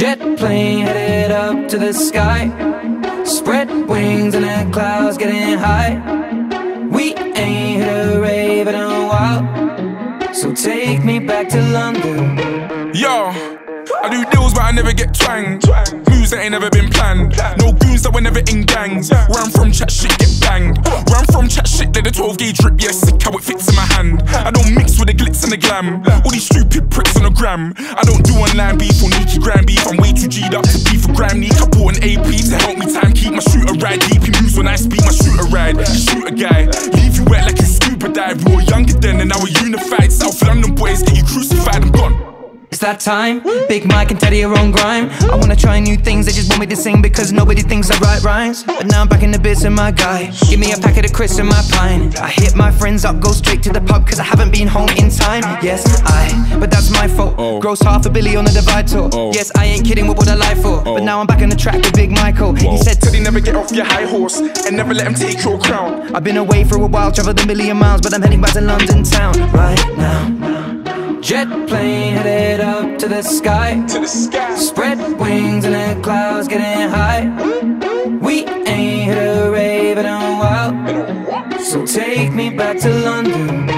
Jet plane headed up to the sky. Spread wings and the clouds getting high. We ain't hit a rave in a while. So take me back to London. Yo, I do deals but I never get twanged. Moves that ain't never been planned. No goons that were never in gangs. Where I'm from, chat shit get banged. Where I'm from, chat shit, let the 12 gauge drip. Yeah, sick how it fits in my hand. I don't mix with the glitz and the glam. All these stupid pricks on the gram. I don't do online beef or Nikki gram beef. I'm way too G'd up to beef for gram. Need I bought an AP to help me time keep my shooter ride. Deep he moves when I speak my shooter ride. Shoot a guy, leave you wet like you scuba dive. We were younger then and now we're unified. South London boys get you crucified. I'm gone. It's that time. Big Mike and Teddy are on grime. I wanna try new things, they just want me to sing because nobody thinks I write rhymes. But now I'm back in the bits and my guy. Give me a packet of crisps and my pine. I hit my friends up, go straight to the pub cause I haven't been home in time. Yes, I, but that's my fault. Oh. Gross half a billy on the divide tour. Oh. Yes, I ain't kidding, with what would I lie for? But oh. now I'm back on the track with Big Michael. He said, Teddy never get off your high horse and never let him take your crown. I've been away for a while, traveled a million miles, but I'm heading back to London town right now. Jet plane headed up to the sky. To the sky. Spread wings and the clouds getting high. We ain't hit a rave in a while. So take me back to London.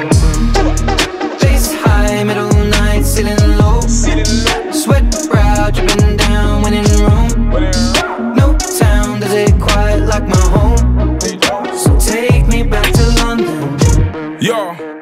Face high, middle night, ceiling low. Sweat brow dripping down when in Rome. No town does it quite like my home. So take me back to London. Yo.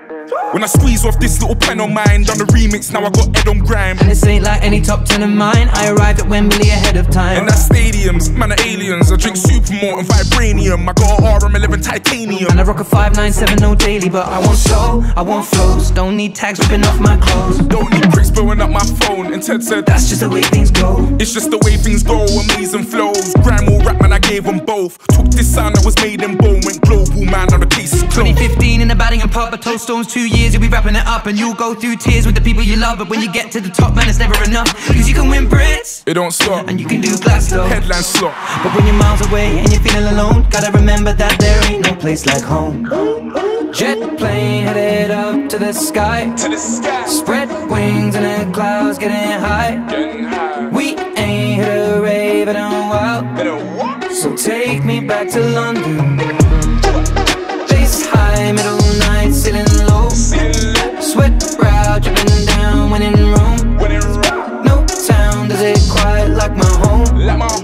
When I squeeze off this little pen on mine, done the remix, now I got Ed on grime. And this ain't like any top ten of mine. I arrived at Wembley ahead of time. And that's stadiums, man, are aliens. I drink Supermort and Vibranium. I got an RM11 titanium. And I rock a 597 daily, but I want soul, I want flows. Don't need tags ripping off my clothes. Don't need bricks blowing up my phone. And Ted said, That's just the way things go. It's just the way things go, amazing flows. Grime or rap, man, I gave them both. Took this sound that was made in bone, went global, man, now the case is closed. 2015 in the batting and pub, I told Stones two years, you'll be wrapping it up. And you'll go through tears with the people you love. But when you get to the top, man, it's never enough. Cause you can win Brits, It don't stop. and you can do Glasgow. Headline slot. But when you're miles away and you're feeling alone, gotta remember that there ain't no place like home. Jet plane headed up to the sky. To the sky. Spread wings and the clouds getting high. Getting high. We ain't hit a rave in a while. In a what? So take me back to London. Like my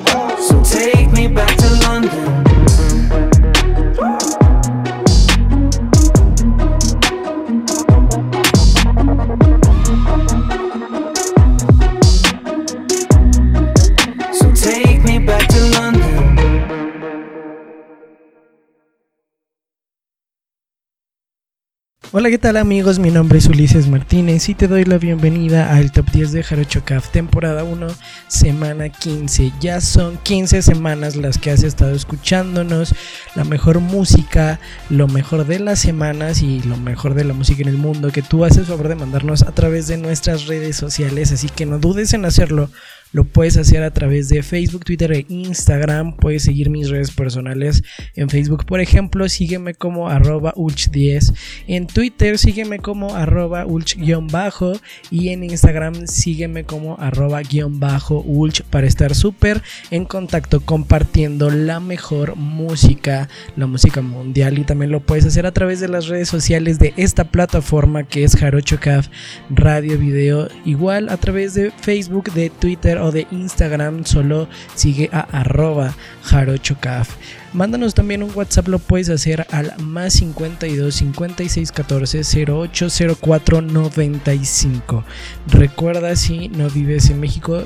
Hola, ¿qué tal amigos? Mi nombre es Ulises Martínez y te doy la bienvenida al Top 10 de Jarocho Caf, temporada 1, semana 15. Ya son 15 semanas las que has estado escuchándonos, la mejor música, lo mejor de las semanas y lo mejor de la música en el mundo que tú haces favor de mandarnos a través de nuestras redes sociales, así que no dudes en hacerlo. Lo puedes hacer a través de Facebook, Twitter e Instagram. Puedes seguir mis redes personales en Facebook, por ejemplo, sígueme como arroba ulch10. En Twitter sígueme como arroba ulch-bajo. Y en Instagram sígueme como arroba guion bajo ulch para estar súper en contacto compartiendo la mejor música, la música mundial. Y también lo puedes hacer a través de las redes sociales de esta plataforma que es Jarocho Caf Radio Video. Igual a través de Facebook, de Twitter o de Instagram, solo sigue a arroba jarochocaf. Mándanos también un WhatsApp, lo puedes hacer al más 52 56 14 08 04 95. Recuerda si no vives en México,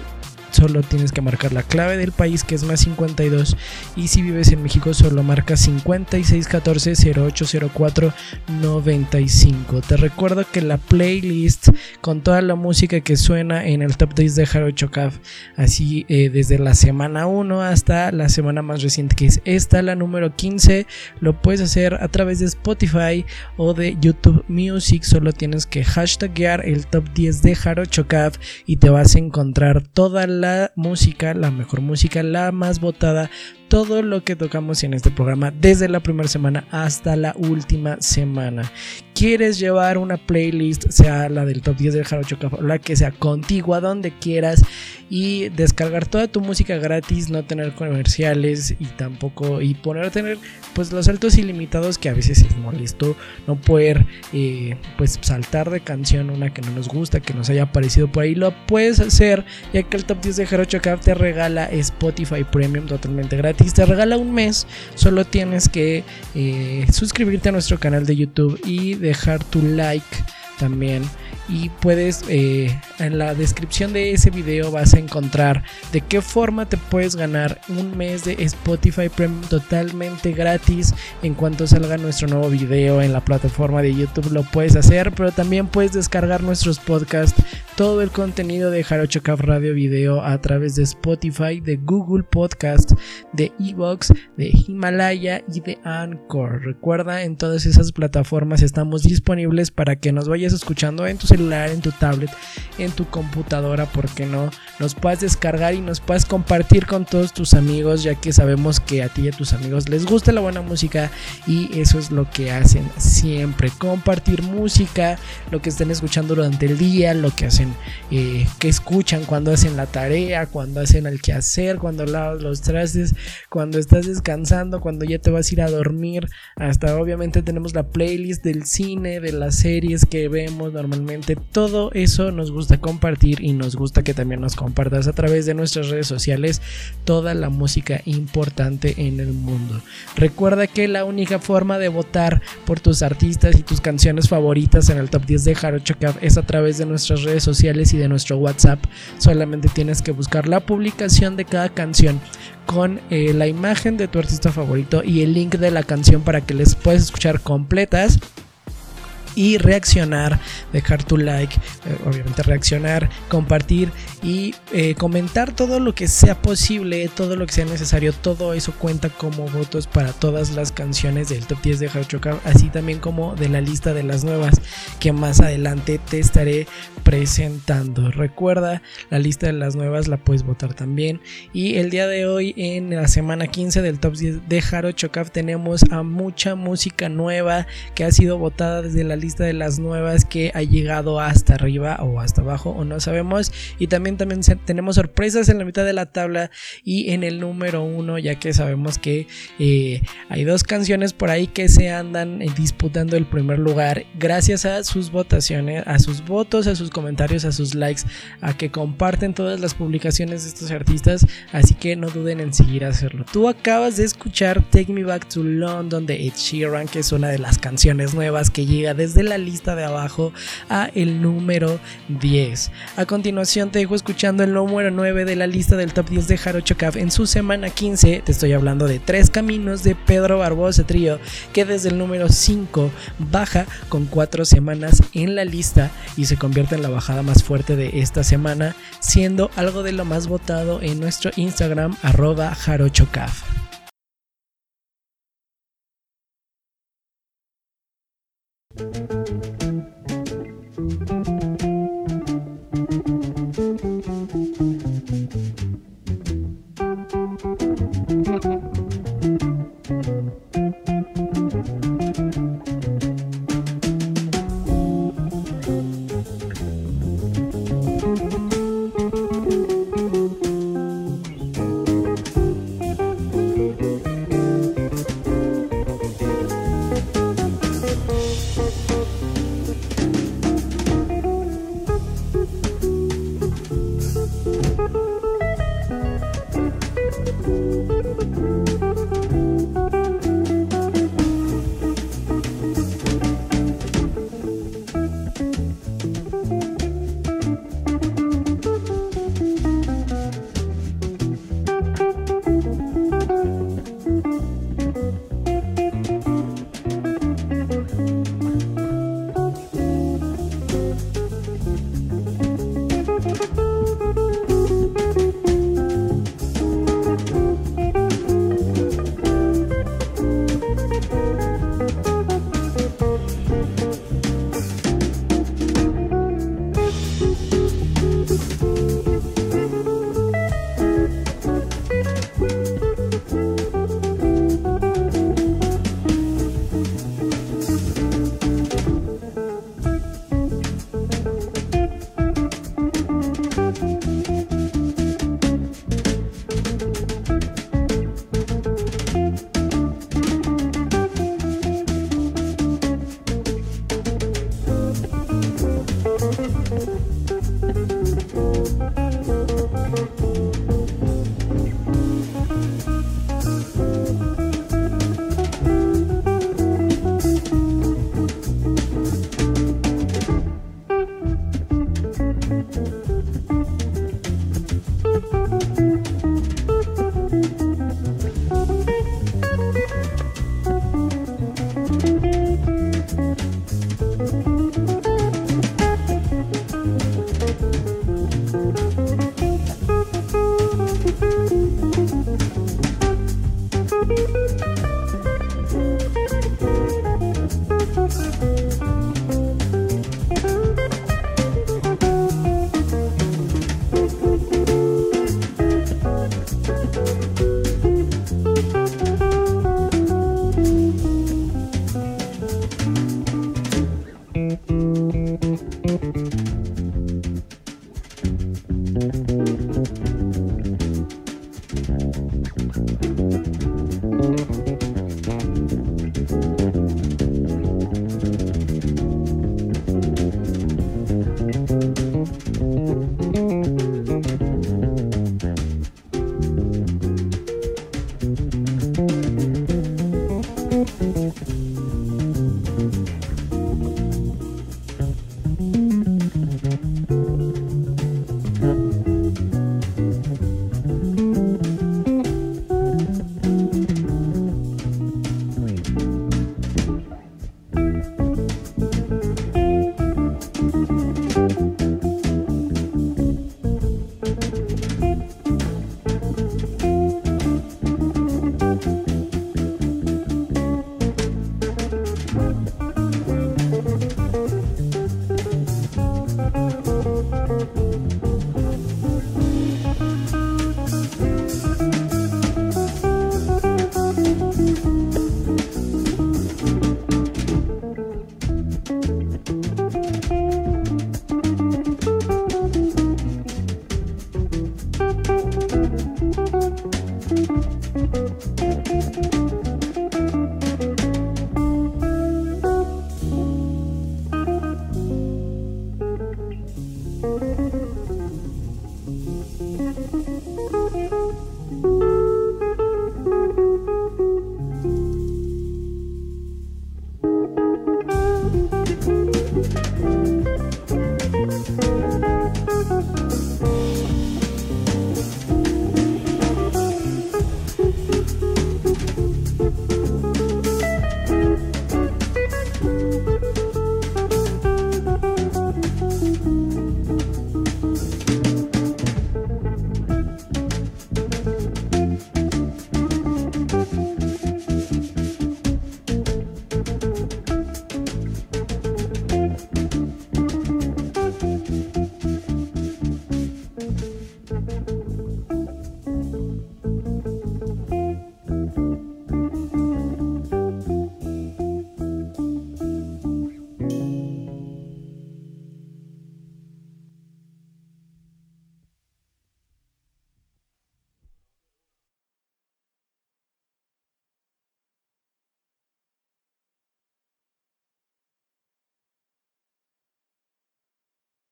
solo tienes que marcar la clave del país que es más 52 y si vives en México solo marca 5614 0804 95 te recuerdo que la playlist con toda la música que suena en el top 10 de Jarocho Caf así eh, desde la semana 1 hasta la semana más reciente que es esta la número 15 lo puedes hacer a través de Spotify o de YouTube Music. Solo tienes que hashtaggear el top 10 de Jarocho Caf y te vas a encontrar toda la música, la mejor música, la más votada, todo lo que tocamos en este programa desde la primera semana hasta la última semana. Quieres llevar una playlist, sea la del top 10 del Jarocho la que sea contigo, a donde quieras, y descargar toda tu música gratis, no tener comerciales y tampoco, y poner tener pues los saltos ilimitados que a veces es molesto no poder eh, pues saltar de canción una que no nos gusta, que nos haya aparecido por ahí, lo puedes hacer ya que el top 10 de Jarocho te regala Spotify Premium totalmente gratis, te regala un mes, solo tienes que eh, suscribirte a nuestro canal de YouTube y dejar tu like también y puedes eh, en la descripción de ese video vas a encontrar de qué forma te puedes ganar un mes de Spotify Premium totalmente gratis en cuanto salga nuestro nuevo video en la plataforma de YouTube lo puedes hacer pero también puedes descargar nuestros podcasts todo el contenido de Jarocho Caf Radio Video a través de Spotify, de Google Podcast, de Evox, de Himalaya y de Anchor. Recuerda, en todas esas plataformas estamos disponibles para que nos vayas escuchando en tu en tu tablet, en tu computadora, porque no nos puedas descargar y nos puedas compartir con todos tus amigos, ya que sabemos que a ti y a tus amigos les gusta la buena música y eso es lo que hacen siempre, compartir música, lo que estén escuchando durante el día, lo que hacen eh, que escuchan cuando hacen la tarea, cuando hacen el quehacer, cuando lavas los trastes, cuando estás descansando, cuando ya te vas a ir a dormir. Hasta obviamente tenemos la playlist del cine, de las series que vemos normalmente. Todo eso nos gusta compartir y nos gusta que también nos compartas a través de nuestras redes sociales toda la música importante en el mundo. Recuerda que la única forma de votar por tus artistas y tus canciones favoritas en el top 10 de Jarocho es a través de nuestras redes sociales y de nuestro WhatsApp. Solamente tienes que buscar la publicación de cada canción con eh, la imagen de tu artista favorito y el link de la canción para que les puedas escuchar completas y reaccionar, dejar tu like, eh, obviamente reaccionar, compartir y eh, comentar todo lo que sea posible, todo lo que sea necesario, todo eso cuenta como votos para todas las canciones del top 10 de Hard así también como de la lista de las nuevas que más adelante te estaré presentando. Recuerda, la lista de las nuevas la puedes votar también y el día de hoy en la semana 15 del top 10 de Haro tenemos a mucha música nueva que ha sido votada desde la lista de las nuevas que ha llegado hasta arriba o hasta abajo o no sabemos. Y también también tenemos sorpresas en la mitad de la tabla y en el número uno ya que sabemos que eh, hay dos canciones por ahí que se andan eh, disputando el primer lugar. Gracias a sus votaciones a sus votos a sus comentarios a sus likes a que comparten todas las publicaciones de estos artistas. Así que no duden en seguir hacerlo. Tú acabas de escuchar Take Me Back to London de Ed Sheeran que es una de las canciones nuevas que llega desde la lista de abajo a el número 10 a continuación te dejo escuchando el número 9 de la lista del top 10 de Jarocho Caf en su semana 15. Te estoy hablando de Tres Caminos de Pedro Barbosa Trío, que desde el número 5 baja con 4 semanas en la lista y se convierte en la bajada más fuerte de esta semana, siendo algo de lo más votado en nuestro Instagram arroba jarochocaf.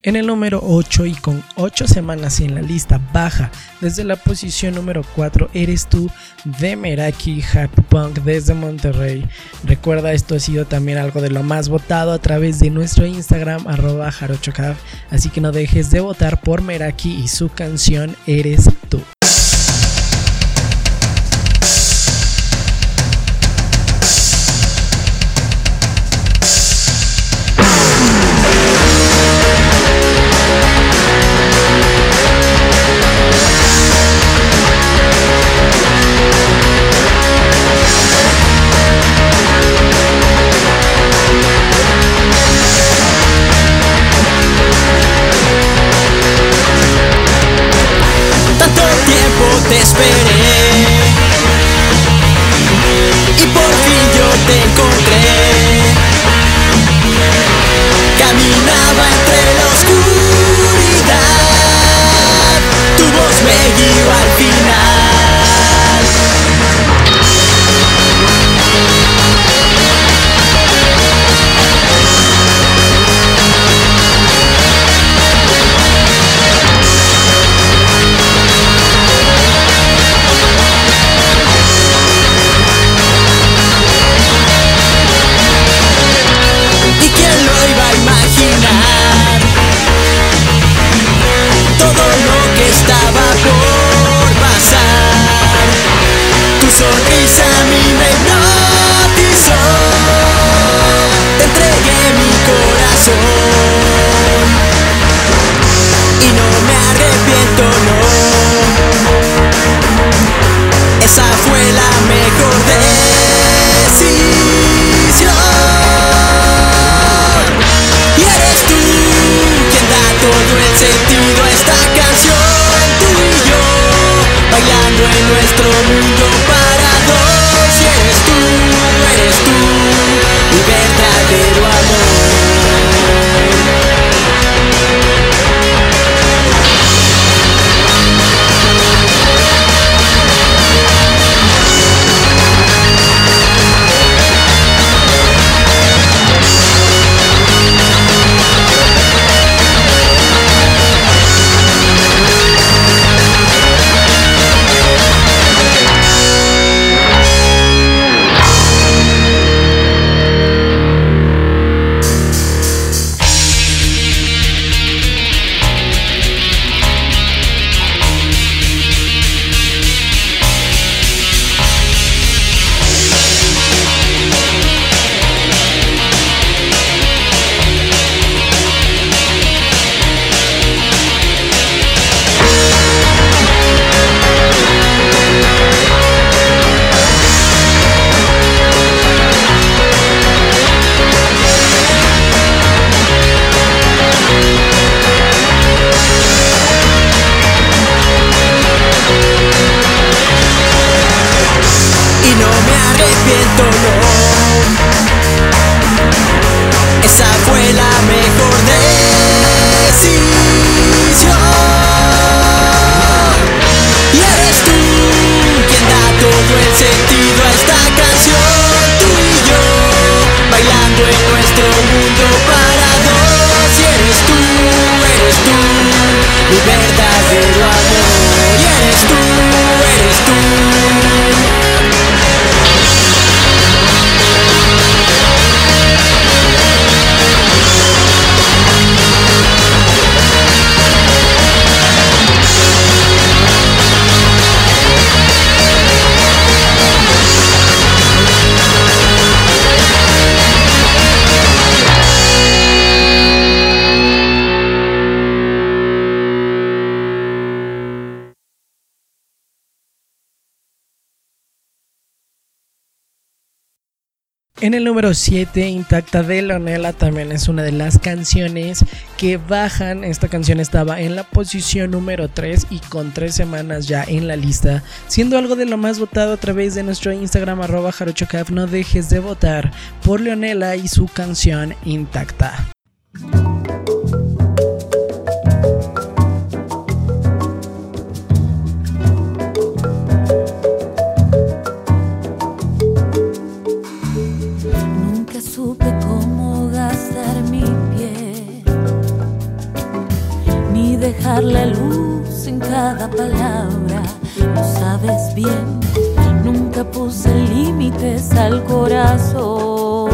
En el número 8 y con 8 semanas en la lista baja desde la posición número 4 eres tú de Meraki Happy Punk desde Monterrey. Recuerda esto ha sido también algo de lo más votado a través de nuestro Instagram arroba jarochocaf, así que no dejes de votar por Meraki y su canción Eres tú. Número 7, Intacta de Leonela, también es una de las canciones que bajan. Esta canción estaba en la posición número 3 y con 3 semanas ya en la lista, siendo algo de lo más votado a través de nuestro Instagram arroba jarochocaf. No dejes de votar por Leonela y su canción Intacta. cada palabra, lo sabes bien, nunca puse límites al corazón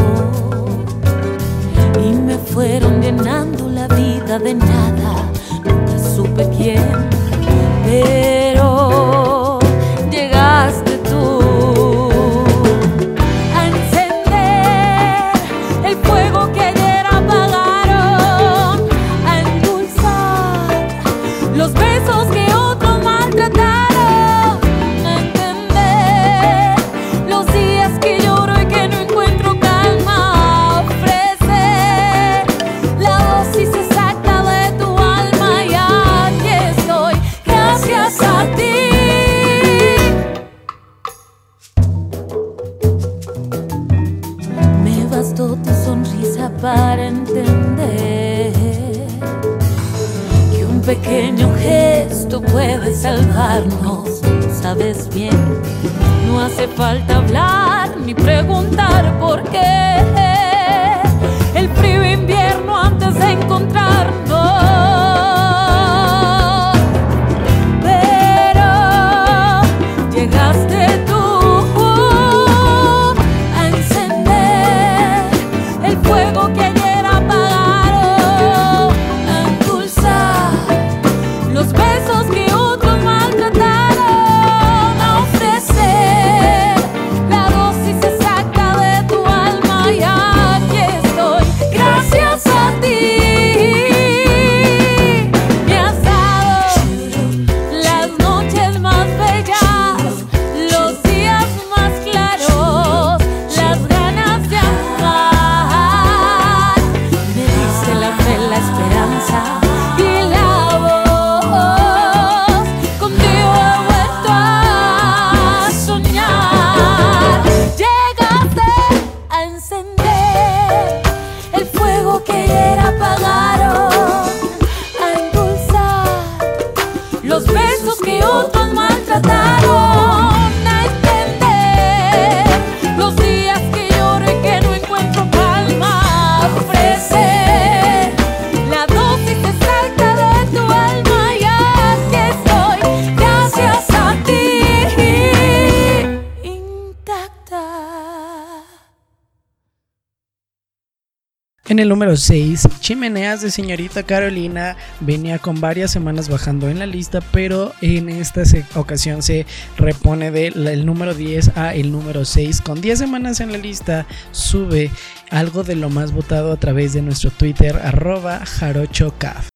y me fueron llenando la vida de nada, nunca supe quién. Pero número 6, Chimeneas de Señorita Carolina, venía con varias semanas bajando en la lista, pero en esta ocasión se repone del número 10 a el número 6. Con 10 semanas en la lista, sube algo de lo más votado a través de nuestro Twitter, arroba jarochocaf.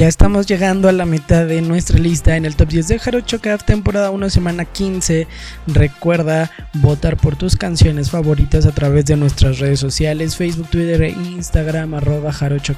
Ya estamos llegando a la mitad de nuestra lista en el top 10 de Jarocho Caf, temporada 1, semana 15. Recuerda votar por tus canciones favoritas a través de nuestras redes sociales, Facebook, Twitter e Instagram, arroba Jarocho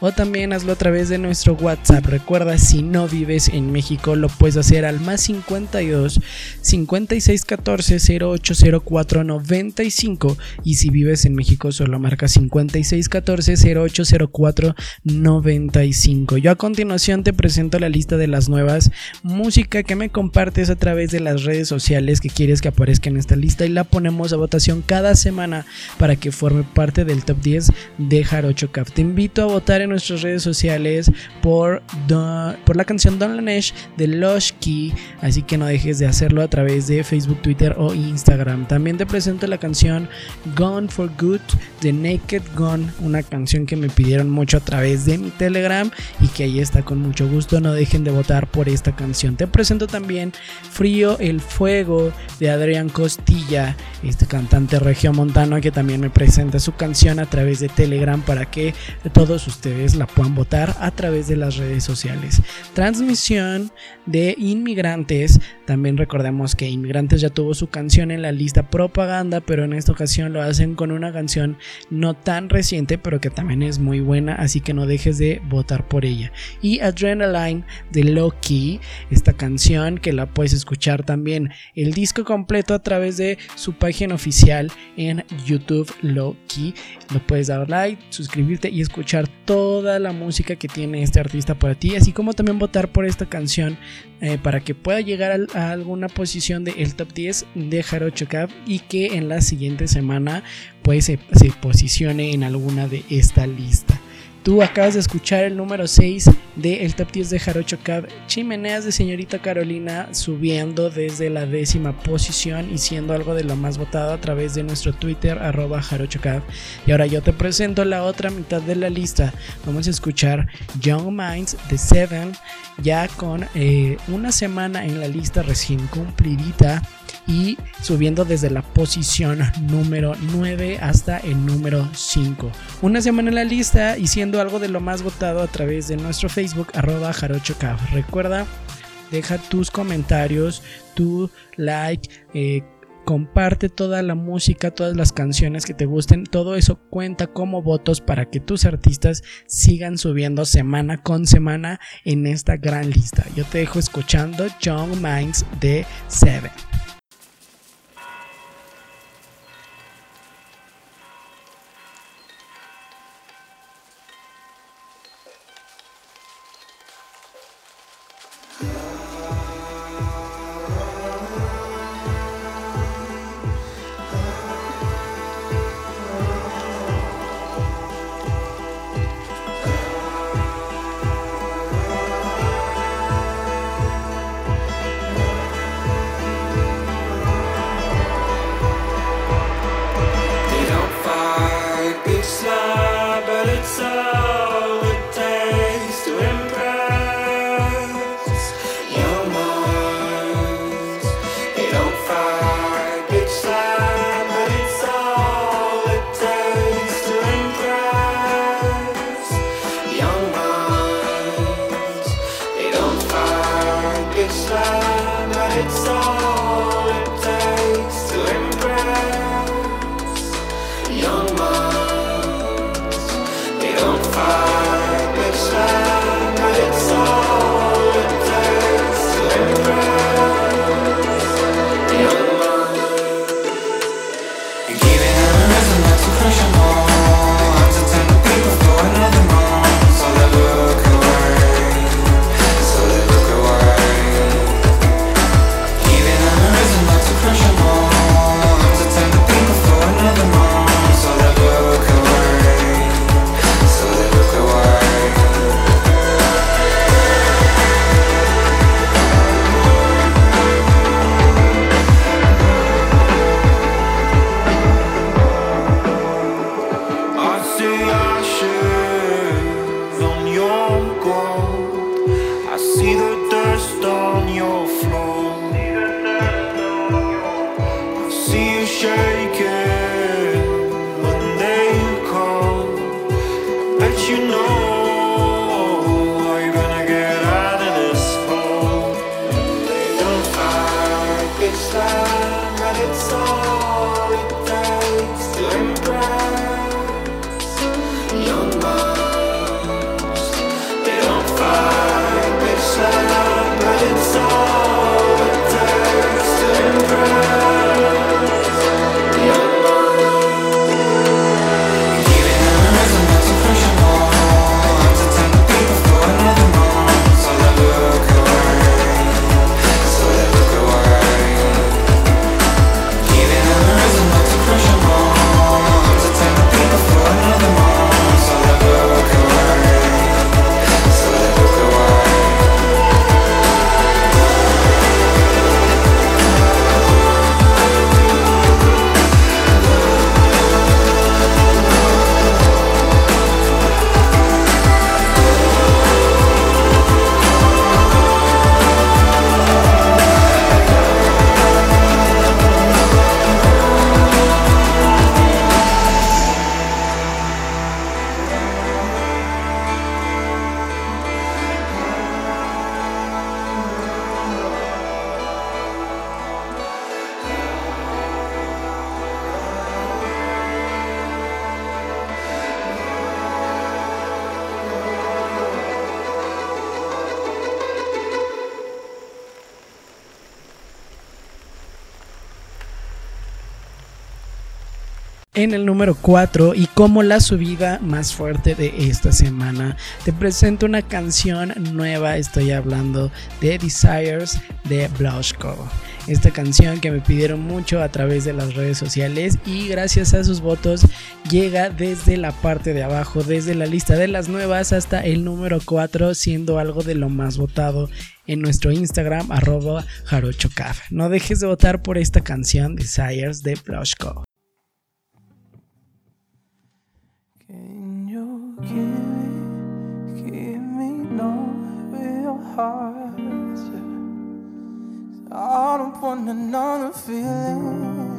o también hazlo a través de nuestro WhatsApp. Recuerda, si no vives en México, lo puedes hacer al más 52 56 14 0804 95 y si vives en México solo marca 56 14 0804 95. Yo a continuación te presento la lista de las nuevas música que me compartes a través de las redes sociales que quieres que aparezca en esta lista y la ponemos a votación cada semana para que forme parte del top 10 de Jarocho Caf. Te invito a votar en nuestras redes sociales por, Do- por la canción Don Lanesh de Lush Key, así que no dejes de hacerlo a través de Facebook, Twitter o Instagram. También te presento la canción Gone for Good de Naked Gun, una canción que me pidieron mucho a través de mi Telegram y que ahí está con mucho gusto. No dejen de votar por esta canción. Te presento también Frío el Fuego de Adrián Costilla, este cantante regiomontano que también me presenta su canción a través de Telegram para que todos ustedes la puedan votar a través de las redes sociales. Transmisión de Inmigrantes. También recordemos que Inmigrantes ya tuvo su canción en la lista propaganda, pero en esta ocasión lo hacen con una canción no tan reciente, pero que también es muy buena, así que no dejes de votar por ella. Y Adrenaline de Loki, esta canción que la puedes escuchar también el disco completo a través de su página oficial en YouTube Loki. Lo puedes dar like, suscribirte y escuchar toda la música que tiene este artista para ti, así como también votar por esta canción eh, para que pueda llegar a, alguna posición del top 10 de Jarocho Cab y que en la siguiente semana pues se, se posicione en alguna de esta lista. Tú acabas de escuchar el número 6 del top 10 de Jarocho Cab, Chimeneas de Señorita Carolina, subiendo desde la décima posición y siendo algo de lo más votado a través de nuestro Twitter, arroba Jarocho Cab. Y ahora yo te presento la otra mitad de la lista. Vamos a escuchar Young Minds de Seven, ya con eh, una semana en la lista recién cumplidita y subiendo desde la posición número 9 hasta el número 5. Una semana en la lista y siendo algo de lo más votado a través de nuestro Facebook arroba jarochocaf. Recuerda, deja tus comentarios, tu like, eh, comparte toda la música, todas las canciones que te gusten, todo eso cuenta como votos para que tus artistas sigan subiendo semana con semana en esta gran lista. Yo te dejo escuchando Young Minds de Seven. En el número 4 y como la subida más fuerte de esta semana, te presento una canción nueva, estoy hablando de Desires de Blushko. Esta canción que me pidieron mucho a través de las redes sociales y gracias a sus votos llega desde la parte de abajo, desde la lista de las nuevas hasta el número 4, siendo algo de lo más votado en nuestro Instagram arroba jarochocaf. No dejes de votar por esta canción Desires de Blushko. Give me, give me no real heart? I don't want another feeling.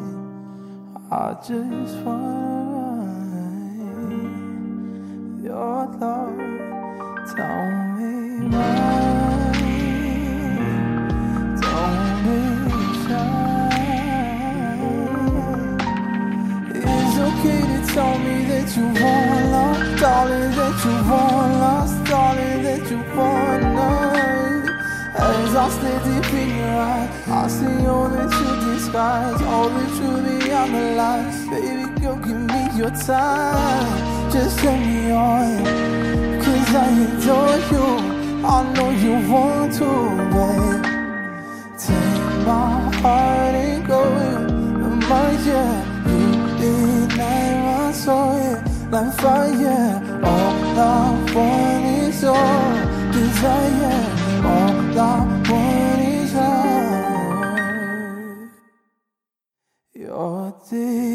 I just wanna ride your love. Tell me why. Tell me that you want that you want lost, darling, that you want love. As I stare deep in your eyes, I see all the truth disguise, all the truth beyond the lies. Baby girl, give me your time, just let me on. Cause I adore you, I know you want to, babe. Take my heart and go with my yeah. You ignite my soul, yeah, like fire. All I want is your desire. All I want is your your desire.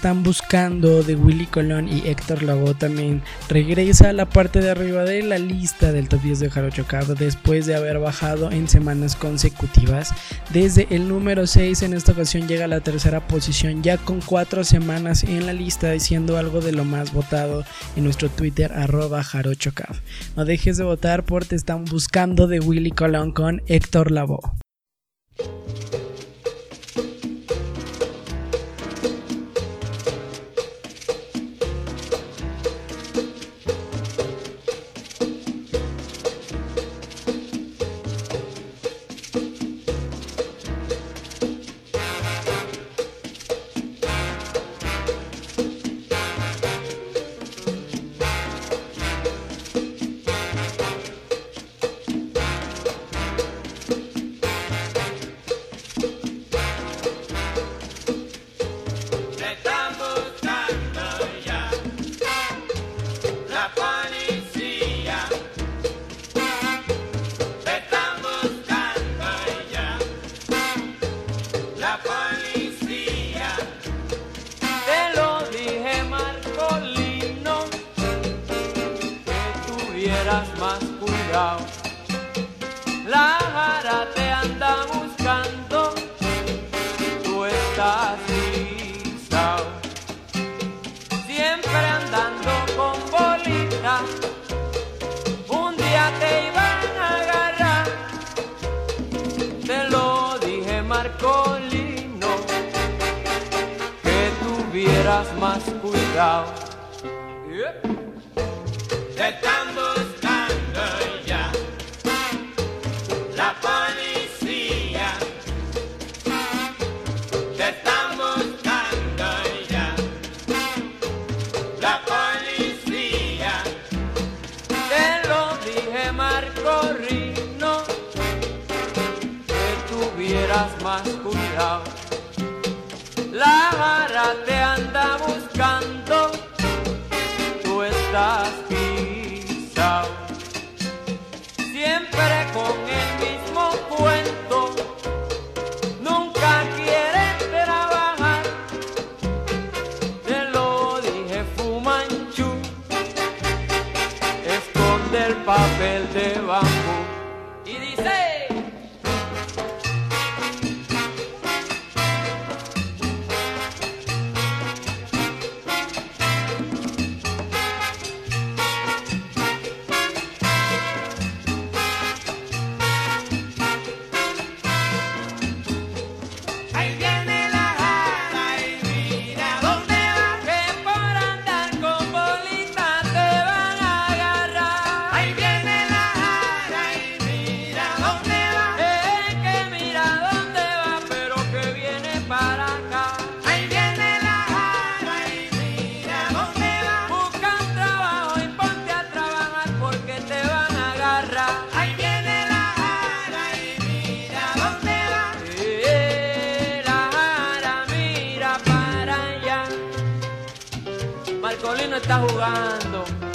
están buscando de Willy Colón y Héctor Lavoe también regresa a la parte de arriba de la lista del top 10 de Jarocho Cup después de haber bajado en semanas consecutivas. Desde el número 6 en esta ocasión llega a la tercera posición ya con cuatro semanas en la lista diciendo algo de lo más votado en nuestro Twitter arroba jarochocaf. No dejes de votar por Te están buscando de Willy Colón con Héctor Lavoe. tuvieras más cuidado. Yep. está jugando.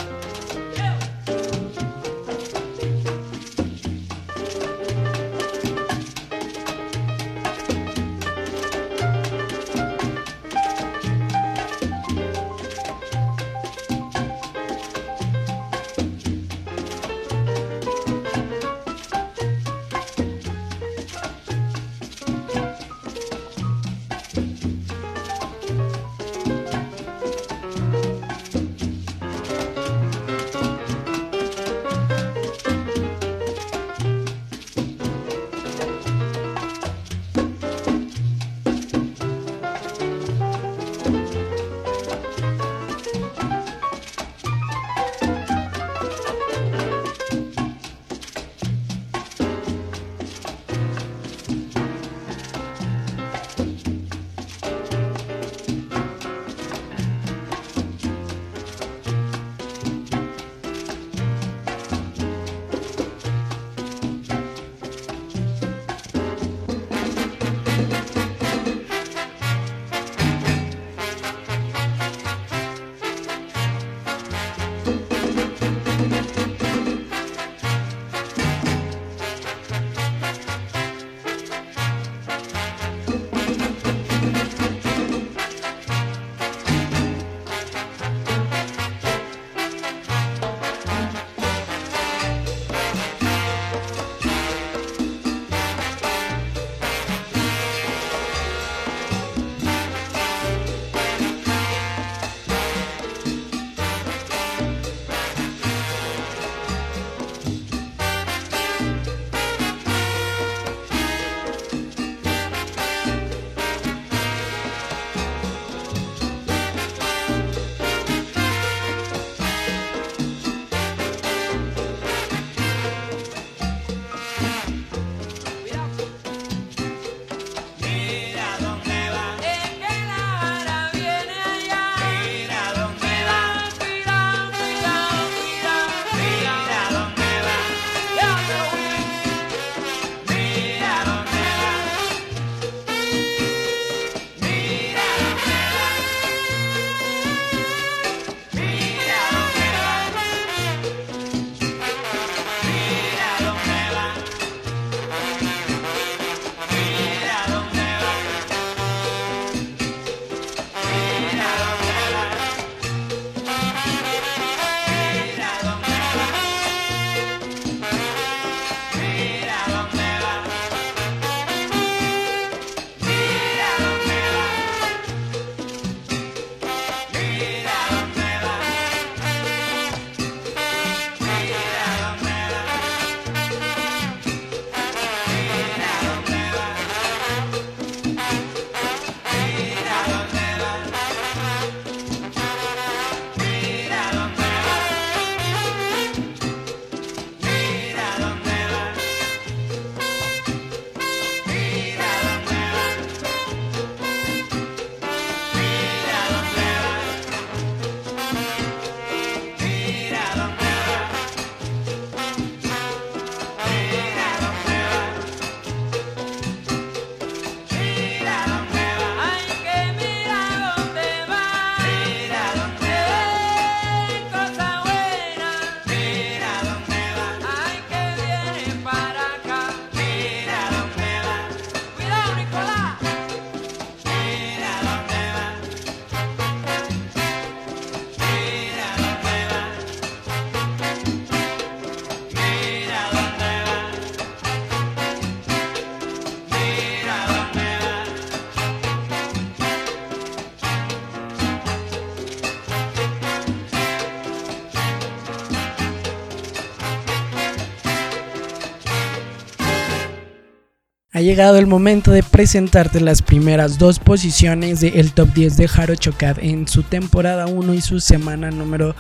Llegado el momento de presentarte las primeras dos posiciones del top 10 de Haro Chocad en su temporada 1 y su semana número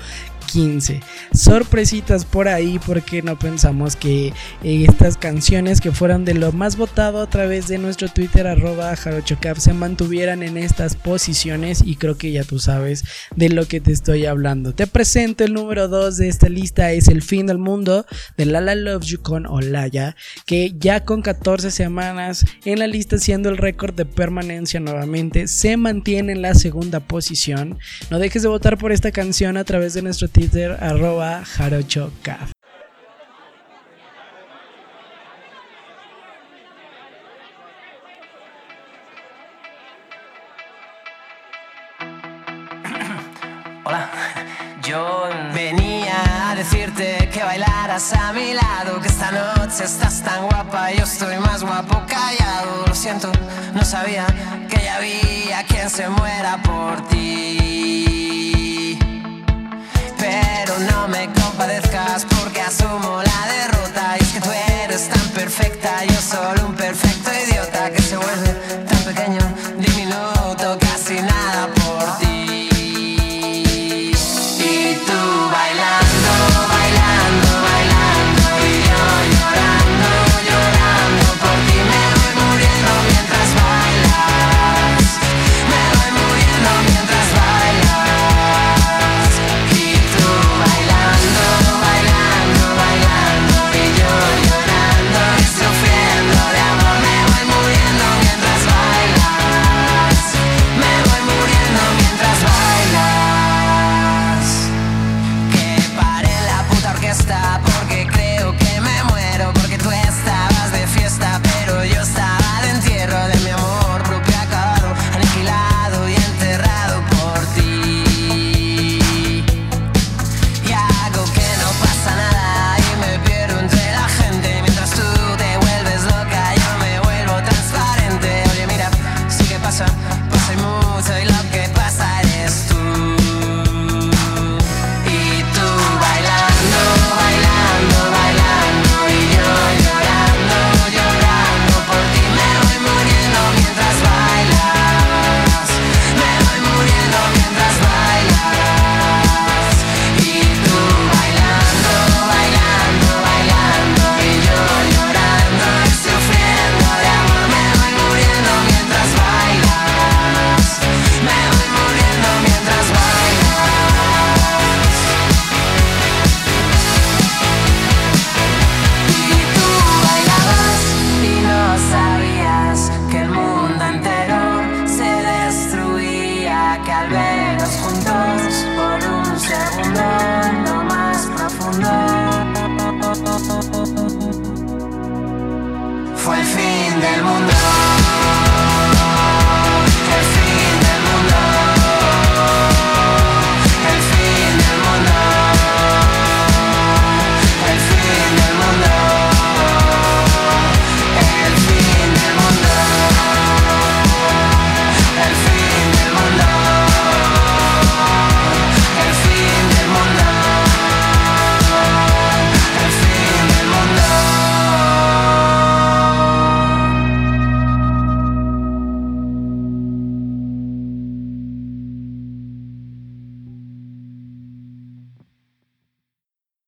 15. Sorpresitas por ahí porque no pensamos que eh, estas canciones que fueron de lo más votado a través de nuestro Twitter arroba jarochocap se mantuvieran en estas posiciones y creo que ya tú sabes de lo que te estoy hablando. Te presento el número 2 de esta lista es El fin del mundo de Lala Loves You con Olaya que ya con 14 semanas en la lista siendo el récord de permanencia nuevamente se mantiene en la segunda posición. No dejes de votar por esta canción a través de nuestro Twitter arroba jarochocaf. Hola, yo venía a decirte que bailaras a mi lado, que esta noche estás tan guapa, yo estoy más guapo callado. Lo siento, no sabía que ya había quien se muera por ti. No me compadezcas porque asumo la derrota. Y es que tú eres tan perfecta, yo solo un perfecto idiota que se vuelve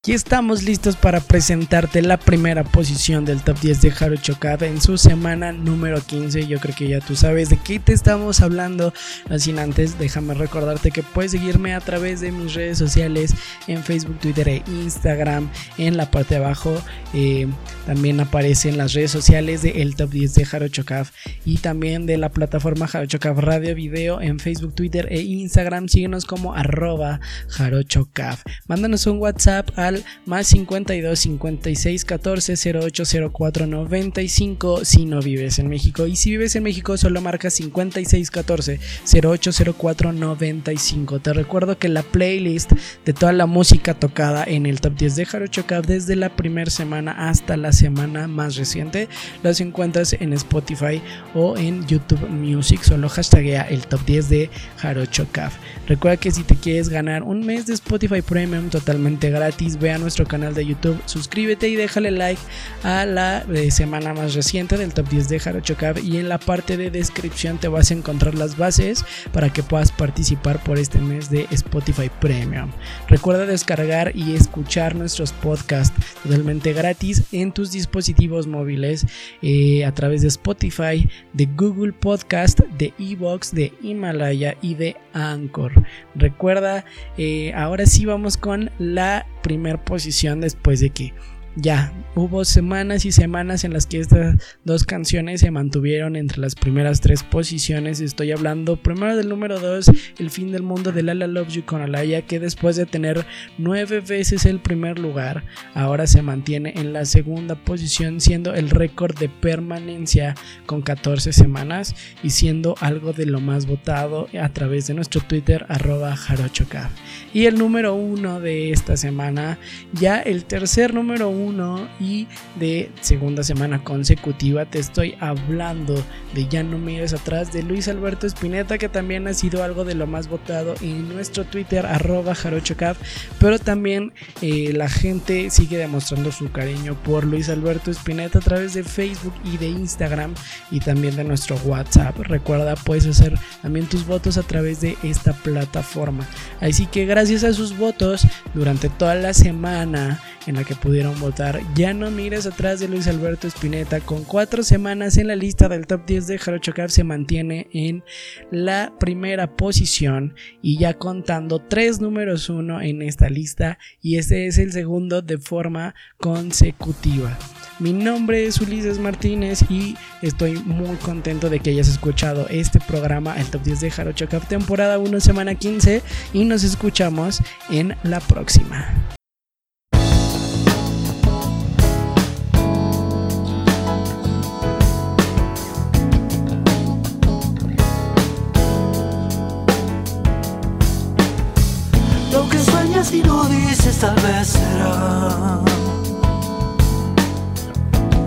Aquí estamos listos para presentarte la primera posición del top 10 de Haru Chocab en su semana número 15. Yo creo que ya tú sabes de qué te estamos hablando. No sin antes, déjame recordarte que puedes seguirme a través de mis redes sociales en Facebook, Twitter e Instagram. En la parte de abajo eh, también aparecen las redes sociales de top 10 de Haru Chocab y también de la plataforma Haru Chocab Radio Video en Facebook, Twitter e Instagram. Síguenos como arroba jarochocaf. Mándanos un WhatsApp al más 52 56 14 08 04 95 si no vives en México. Y si vives en México, solo marca 56 14 08 04 95. Te recuerdo que la playlist de toda la música tocada en el top 10 de Jarocho desde la primera semana hasta la semana más reciente las encuentras en Spotify o en YouTube Music. Solo hashtaguea el top 10 de Jarocho. Recuerda que si te quieres ganar un mes de Spotify Premium totalmente gratis, a nuestro canal de YouTube, suscríbete y déjale like a la eh, semana más reciente del top 10 de Jarocho Caf y en la parte de descripción te vas a encontrar las bases para que puedas participar por este mes de Spotify Premium. Recuerda descargar y escuchar nuestros podcasts totalmente gratis en tus dispositivos móviles eh, a través de Spotify, de Google Podcast, de Evox, de Himalaya y de Anchor. Recuerda, eh, ahora sí vamos con la primera posición después de que ya hubo semanas y semanas en las que estas dos canciones se mantuvieron entre las primeras tres posiciones. Estoy hablando primero del número 2, El fin del mundo de Lala Love You con Alaya, que después de tener nueve veces el primer lugar, ahora se mantiene en la segunda posición, siendo el récord de permanencia con 14 semanas y siendo algo de lo más votado a través de nuestro Twitter, arroba jarochocaf. Y el número uno de esta semana, ya el tercer número y de segunda semana consecutiva te estoy hablando de Ya no mires atrás de Luis Alberto Espineta que también ha sido algo de lo más votado en nuestro Twitter arroba jarochocaf pero también eh, la gente sigue demostrando su cariño por Luis Alberto Espineta a través de Facebook y de Instagram y también de nuestro WhatsApp recuerda puedes hacer también tus votos a través de esta plataforma así que gracias a sus votos durante toda la semana en la que pudieron votar. Ya no mires atrás de Luis Alberto Espineta. Con cuatro semanas en la lista del top 10 de Jarocho Cap se mantiene en la primera posición y ya contando tres números uno en esta lista y este es el segundo de forma consecutiva. Mi nombre es Ulises Martínez y estoy muy contento de que hayas escuchado este programa, el Top 10 de Jarocho Cap, temporada 1, semana 15 y nos escuchamos en la próxima. Lo y no dices tal vez será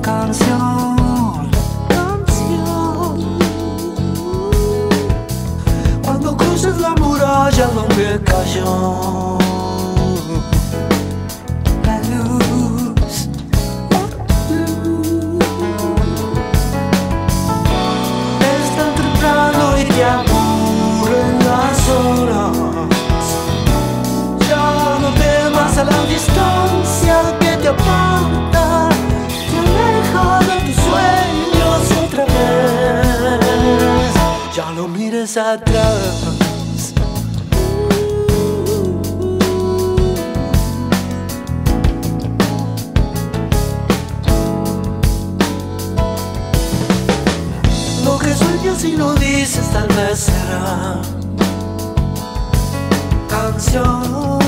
canción, canción. Cuando cruces la muralla donde cayó mires atrás. Lo que sueñas y no dices tal vez será canción.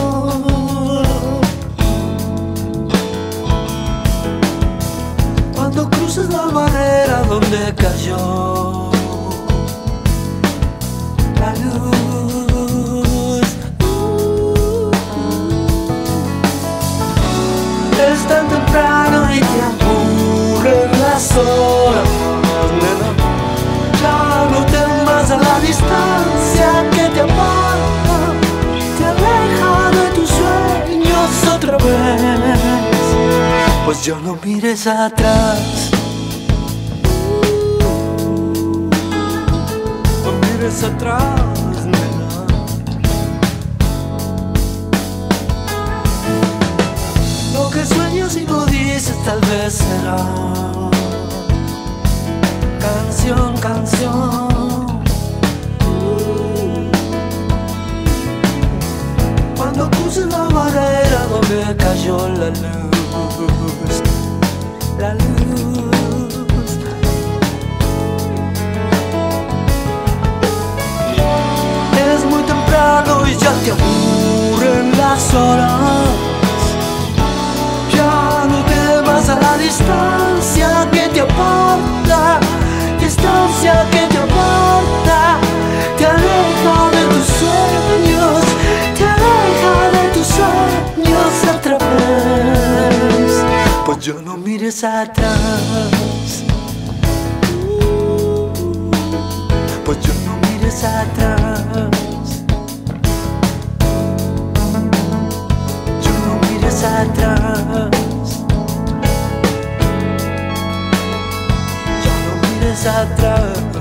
Cuando cruces la barrera donde cayó las horas. nena. Ya no temas a la distancia que te aparta, te aleja de tus sueños otra vez. Pues yo no mires atrás. No mires atrás, que sueñas y no dices tal vez será cayó la luz, la luz. Es muy temprano y ya te aburren las horas. Ya no temas a la distancia que te aparta, distancia que te aparta, Pues yo no mires atrás. Pues yo no mires atrás. Yo no mires atrás. Yo no mires atrás.